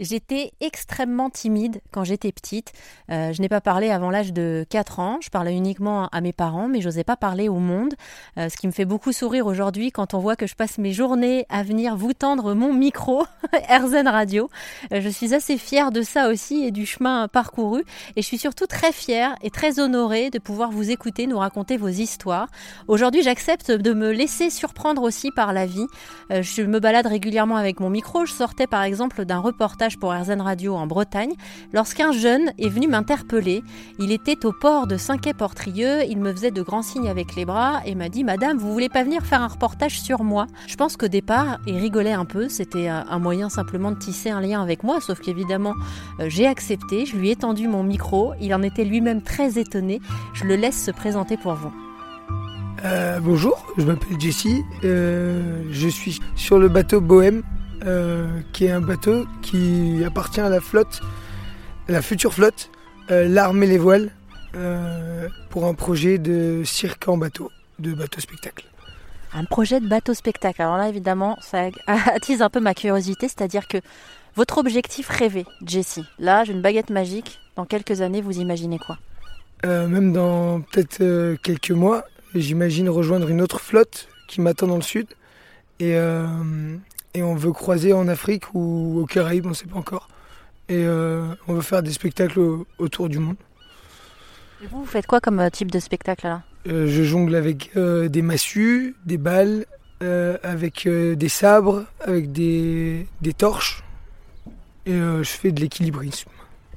J'étais extrêmement timide quand j'étais petite. Euh, je n'ai pas parlé avant l'âge de 4 ans. Je parlais uniquement à mes parents, mais j'osais pas parler au monde. Euh, ce qui me fait beaucoup sourire aujourd'hui quand on voit que je passe mes journées à venir vous tendre mon micro, Erzen Radio. Euh, je suis assez fière de ça aussi et du chemin parcouru. Et je suis surtout très fière et très honorée de pouvoir vous écouter, nous raconter vos histoires. Aujourd'hui, j'accepte de me laisser surprendre aussi par la vie. je me balade régulièrement avec mon micro. Je sortais par exemple d'un reportage pour RZN Radio en Bretagne. Lorsqu'un jeune est venu m'interpeller. Il était au port de Saint-Quay-Portrieux, il me faisait de grands signes avec les bras et m'a dit Madame, vous voulez pas venir faire un reportage sur moi? Je pense qu'au départ, il rigolait un peu, c'était un moyen simplement de tisser un lien avec moi, sauf qu'évidemment, euh, j'ai accepté, je lui ai tendu mon micro, il en était lui-même très étonné. Je le laisse se présenter pour vous. Euh, bonjour, je m'appelle Jessie, euh, je suis sur le bateau Bohème qui est un bateau qui appartient à la flotte, la future flotte, euh, l'armée les voiles, euh, pour un projet de cirque en bateau, de bateau spectacle. Un projet de bateau spectacle. Alors là, évidemment, ça attise un peu ma curiosité, c'est-à-dire que votre objectif rêvé, Jessie, là, j'ai une baguette magique. Dans quelques années, vous imaginez quoi? Même dans peut-être quelques mois, j'imagine rejoindre une autre flotte qui m'attend dans le sud. Et, et on veut croiser en Afrique ou aux Caraïbes, on ne sait pas encore. Et euh, on veut faire des spectacles autour du monde. Et vous, vous faites quoi comme euh, type de spectacle là? Euh, Je jongle avec des massues, des balles, avec des sabres, avec des, des torches. Et je fais de l'équilibrisme.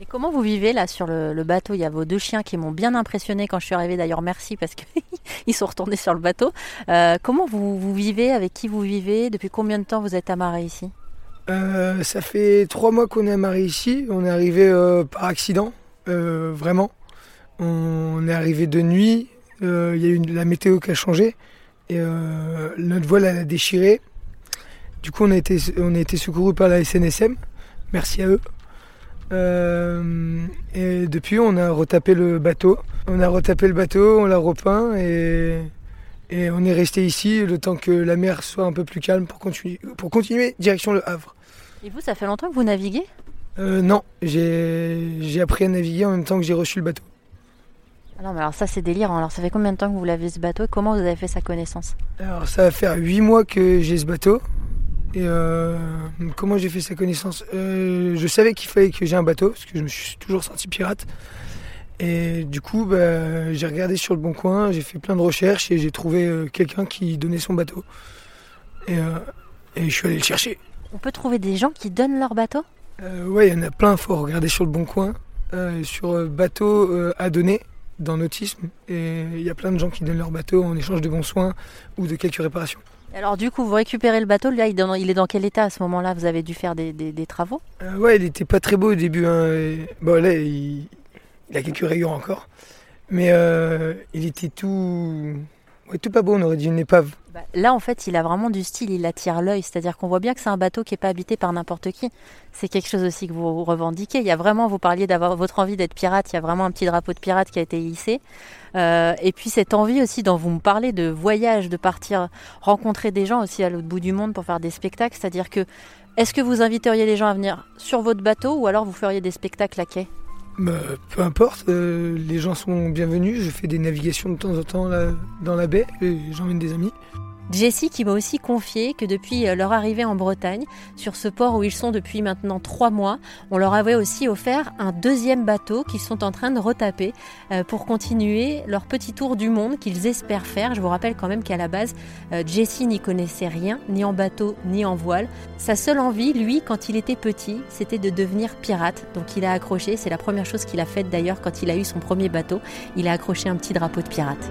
Et comment vous vivez là sur le, bateau? Il y a vos deux chiens qui m'ont bien impressionné quand je suis arrivée. D'ailleurs, merci parce qu'ils sont retournés sur le bateau. Euh, comment vous, vivez Avec qui vous vivez Depuis combien de temps vous êtes amarré ici? Euh, Ça fait trois mois qu'on est amarré ici. On est arrivé euh, par accident, vraiment. On est arrivé de nuit. Il y a eu la météo qui a changé et notre voile a déchiré. Du coup, on a été, on a été secouru par la SNSM. Merci à eux. Euh, et depuis, on a retapé le bateau. On a retapé le bateau, on l'a repeint et, et on est resté ici le temps que la mer soit un peu plus calme pour continuer, pour continuer direction le Havre. Et vous, ça fait longtemps que vous naviguez? Euh, Non, j'ai appris à naviguer en même temps que j'ai reçu le bateau. Alors, mais alors ça c'est délirant. Alors ça fait combien de temps que vous l'avez ce bateau? Et comment vous avez fait sa connaissance? Alors ça va faire 8 mois que j'ai ce bateau. Et euh, comment j'ai fait sa connaissance? Euh, Je savais qu'il fallait que j'ai un bateau, parce que je me suis toujours senti pirate. Et du coup, bah, j'ai regardé sur le bon coin, j'ai fait plein de recherches et j'ai trouvé euh, quelqu'un qui donnait son bateau. Et, je suis allé le chercher. On peut trouver des gens qui donnent leur bateau? Ouais, il y en a plein, il faut regarder sur le bon coin, sur bateau à donner dans Nautisme. Et il y a plein de gens qui donnent leur bateau en échange de bons soins ou de quelques réparations. Alors du coup, vous récupérez le bateau, là, il est dans quel état à ce moment-là? Vous avez dû faire des, travaux? Euh, Ouais, il était pas très beau au début. Hein. Bon, là, il... a quelques rayures encore. Mais euh, il était tout... tout pas beau, on aurait dit une épave. Bah, là, en fait, il a vraiment du style, il attire l'œil. C'est-à-dire qu'on voit bien que c'est un bateau qui n'est pas habité par n'importe qui. C'est quelque chose aussi que vous revendiquez. Il y a vraiment, vous parliez d'avoir votre envie d'être pirate, il y a vraiment un petit drapeau de pirate qui a été hissé. Euh, et puis cette envie aussi dont vous me parlez de voyage, de partir rencontrer des gens aussi à l'autre bout du monde pour faire des spectacles. C'est-à-dire que, est-ce que vous inviteriez les gens à venir sur votre bateau ou alors vous feriez des spectacles à quai? Bah, peu importe, euh, les gens sont bienvenus. Je fais des navigations de temps en temps là, dans la baie et j'emmène des amis. Jessie qui m'a aussi confié que depuis euh, leur arrivée en Bretagne, sur ce port où ils sont depuis maintenant trois mois, on leur avait aussi offert un deuxième bateau qu'ils sont en train de retaper euh, pour continuer leur petit tour du monde qu'ils espèrent faire. Je vous rappelle quand même qu'à la base, euh, Jessie n'y connaissait rien, ni en bateau, ni en voile. Sa seule envie, lui, quand il était petit, c'était de devenir pirate. Donc il a accroché, c'est la première chose qu'il a faite d'ailleurs quand il a eu son premier bateau, il a accroché un petit drapeau de pirate.